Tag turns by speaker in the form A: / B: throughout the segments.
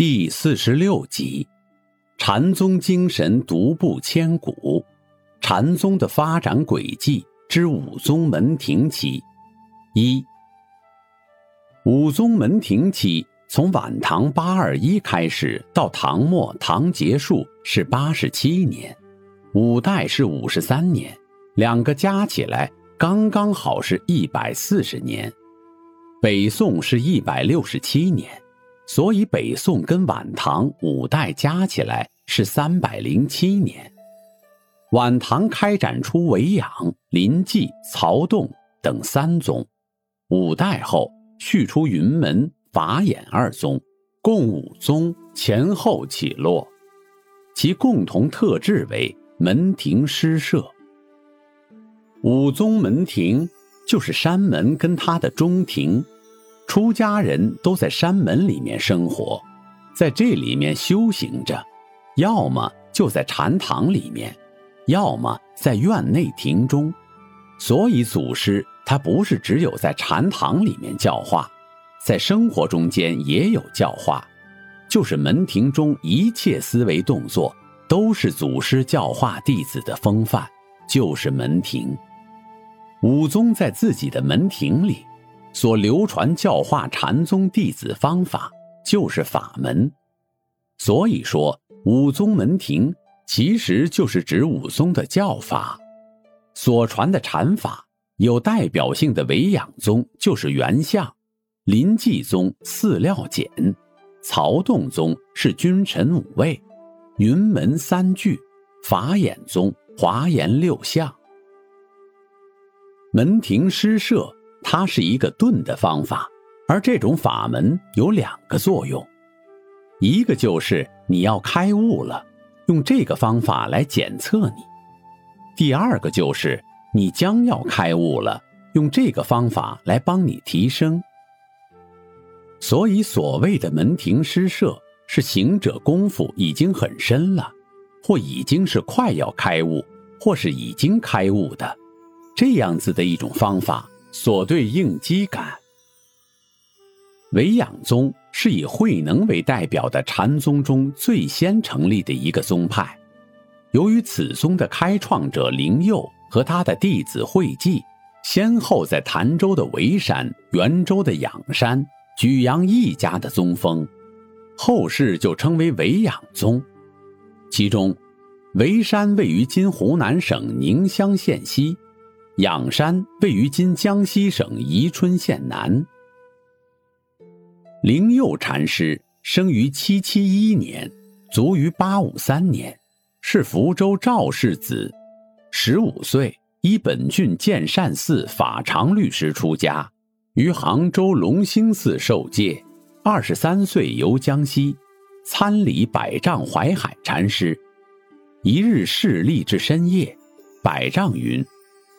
A: 第四十六集：禅宗精神独步千古，禅宗的发展轨迹之五宗门庭期。一、五宗门庭期。从晚唐八二一开始到唐末唐结束是八十七年，五代是五十三年，两个加起来刚刚好是一百四十年。北宋是一百六十七年，所以北宋跟晚唐五代加起来是三百零七年。晚唐开展出韦养、林济、曹洞等三宗，五代后续出云门。法眼二宗，共五宗前后起落，其共同特质为门庭诗社。五宗门庭就是山门跟它的中庭，出家人都在山门里面生活，在这里面修行着，要么就在禅堂里面，要么在院内庭中。所以祖师他不是只有在禅堂里面教化。在生活中间也有教化，就是门庭中一切思维动作都是祖师教化弟子的风范，就是门庭。武宗在自己的门庭里所流传教化禅宗弟子方法，就是法门。所以说，武宗门庭其实就是指武宗的教法，所传的禅法有代表性的维养宗就是原相。临济宗寺料简，曹洞宗是君臣五位，云门三句，法眼宗华严六相。门庭诗社，它是一个顿的方法，而这种法门有两个作用，一个就是你要开悟了，用这个方法来检测你；第二个就是你将要开悟了，用这个方法来帮你提升。所以，所谓的门庭诗社，是行者功夫已经很深了，或已经是快要开悟，或是已经开悟的，这样子的一种方法所对应机感。维养宗是以慧能为代表的禅宗中最先成立的一个宗派，由于此宗的开创者灵佑和他的弟子慧济，先后在潭州的维山、袁州的仰山。举扬一家的宗风，后世就称为维养宗。其中，维山位于今湖南省宁乡县西，仰山位于今江西省宜春县南。灵佑禅师生于七七一年，卒于八五三年，是福州赵氏子。十五岁，依本郡建善寺法常律师出家。于杭州龙兴寺受戒，二十三岁游江西，参礼百丈怀海禅师。一日侍立至深夜，百丈云：“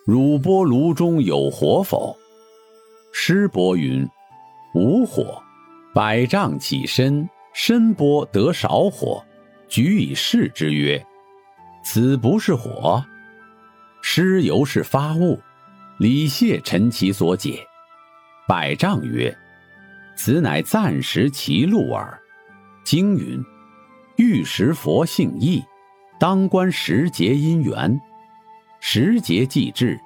A: 汝钵炉中有火否？”师伯云：“无火。”百丈起身，身钵得少火，举以示之曰：“此不是火。”师由是发悟，礼谢陈其所解。百丈曰：“此乃暂时其路耳。”经云：“欲识佛性意，当观时节因缘。时节既至，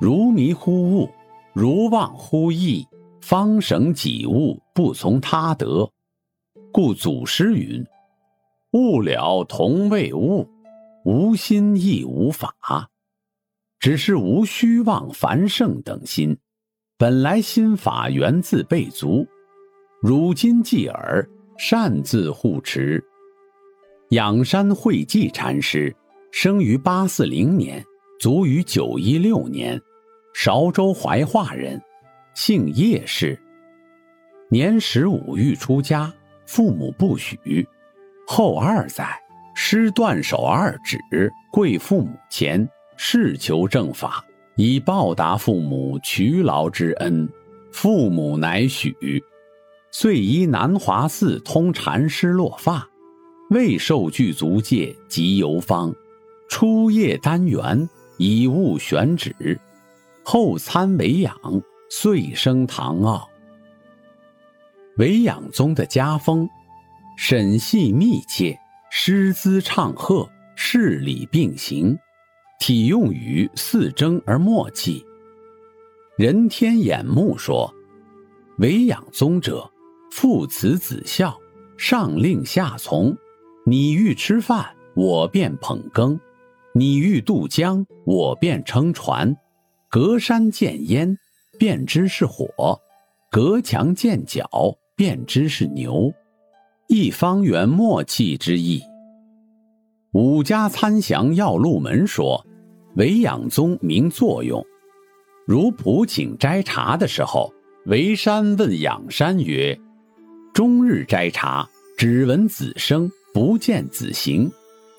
A: 如迷忽悟，如忘忽意，方省己悟，不从他得。故祖师云：‘悟了同未悟，无心亦无法，只是无虚妄繁盛等心。’”本来心法源自备足，如今继耳，擅自护持。仰山慧寂禅师生于八四零年，卒于九一六年，韶州怀化人，姓叶氏。年十五欲出家，父母不许。后二载，师断手二指，跪父母前，誓求正法，以报答父母劬劳之恩。父母乃许，遂依南华寺通禅师落发，未受具足戒即游方，初夜丹元，以物选址，后参为养，遂升唐傲。维养宗的家风，审细密切，诗姿唱和，事理并行，体用语似真而默契。人天眼目说：“维养宗者，父慈子孝，上令下从。你欲吃饭，我便捧羹；你欲渡江，我便撑船。隔山见烟，便知是火；隔墙见角。”便知是牛，一方圆默契之意。五家参详要入门说，维养宗明作用。如普请摘茶的时候，维山问养山曰：“终日摘茶，只闻子声，不见子形，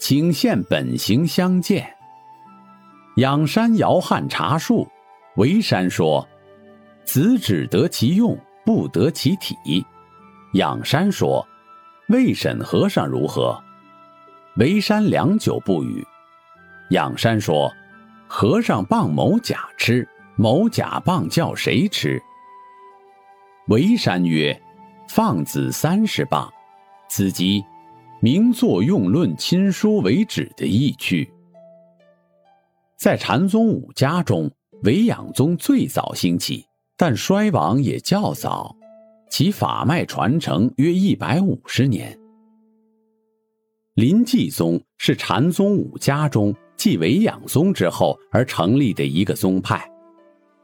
A: 请现本形相见。”仰山摇撼茶树，维山说：“子只得其用。”不得其体，仰山说：“魏沈和尚如何？”维山良久不语。仰山说：“和尚棒某甲吃，某甲棒叫谁吃？”维山曰：“放子三十棒。”此即名作用论亲疏为止的意趣。在禅宗五家中，维养宗最早兴起。但衰亡也较早，其法脉传承约一百五十年。临济宗是禅宗五家中继维养宗之后而成立的一个宗派。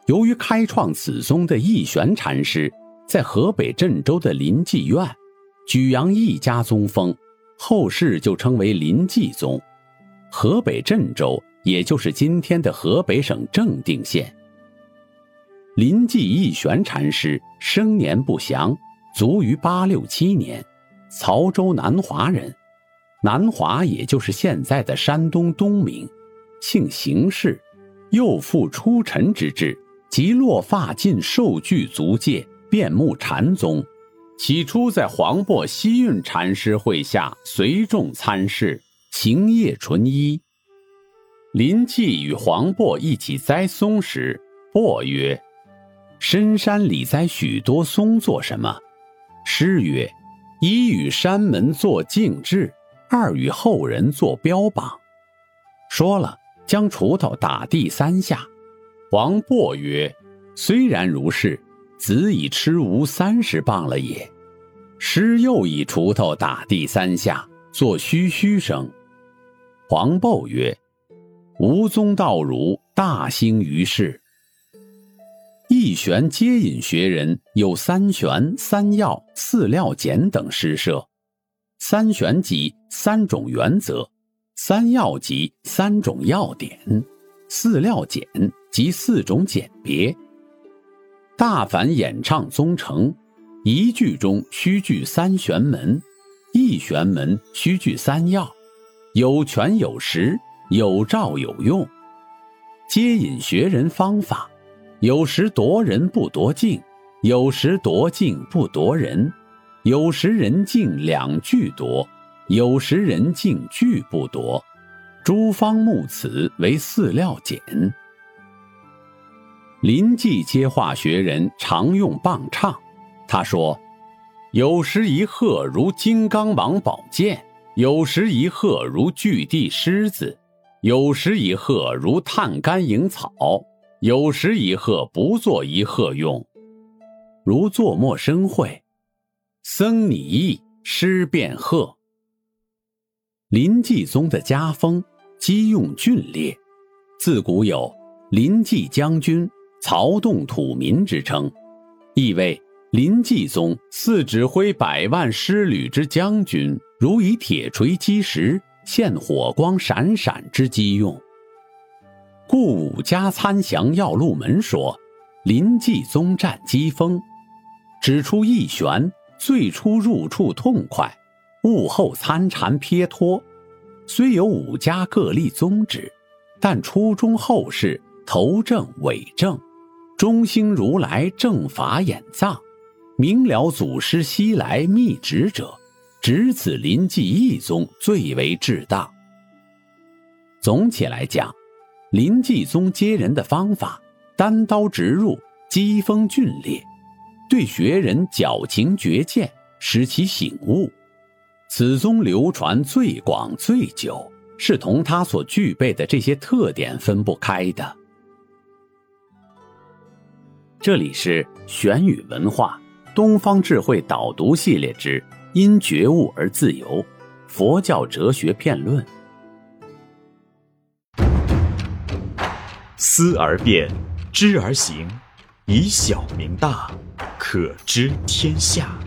A: 由于开创此宗的义玄禅师在河北郑州的临济院举扬一家宗风，后世就称为临济宗。河北郑州也就是今天的河北省正定县。临济义玄禅师生年不详，卒于八六七年，曹州南华人，南华也就是现在的山东东明，姓邢氏，又复出尘之志，即落发尽受具足戒，遍目禅宗。起初在黄檗西运禅师会下随众参事，行业纯一。临济与黄檗一起栽松时，檗曰。深山里栽许多松做什么？诗曰：“一与山门作静志，二与后人做标榜。”说了，将锄头打地三下。黄渤曰：“虽然如是，子已吃无三十磅了也。”师又以锄头打地三下，作嘘嘘声。黄豹曰：“吾宗道儒大兴于世。”一玄接引学人有三玄、三要、四料简等诗社。三玄即三种原则，三要即三种要点，四料简即四种简别。大凡演唱宗成，一句中须具三玄门，一玄门须具三要，有权有实，有照有用。接引学人方法。有时夺人不夺境，有时夺境不夺人，有时人境两俱夺，有时人境俱不夺。诸方目此为四料简。临济接化学人常用棒唱，他说：“有时一鹤如金刚王宝剑，有时一鹤如巨地狮子，有时一鹤如探干蝇草。”有时一鹤不作一鹤用，如作莫生会，僧拟意诗变鹤。临济宗的家风机用峻烈，自古有临济将军、曹洞土民之称，意味临济宗似指挥百万师旅之将军，如以铁锤击石，现火光闪闪之机用。故五家参详要入门说，临济宗战机锋，指出一玄最初入处痛快，悟后参禅撇脱，虽有五家各立宗旨，但初中后世头正尾正，中兴如来正法眼藏，明了祖师西来密旨者，只此临济一宗最为至当。总体来讲，临济宗接人的方法，单刀直入，机锋峻烈。对学人矫情绝见，使其醒悟。此宗流传最广最久，是同他所具备的这些特点分不开的。这里是玄宇文化东方智慧导读系列之《因觉悟而自由》，佛教哲学片论。
B: 思而变，知而行，以小明大。可知天下。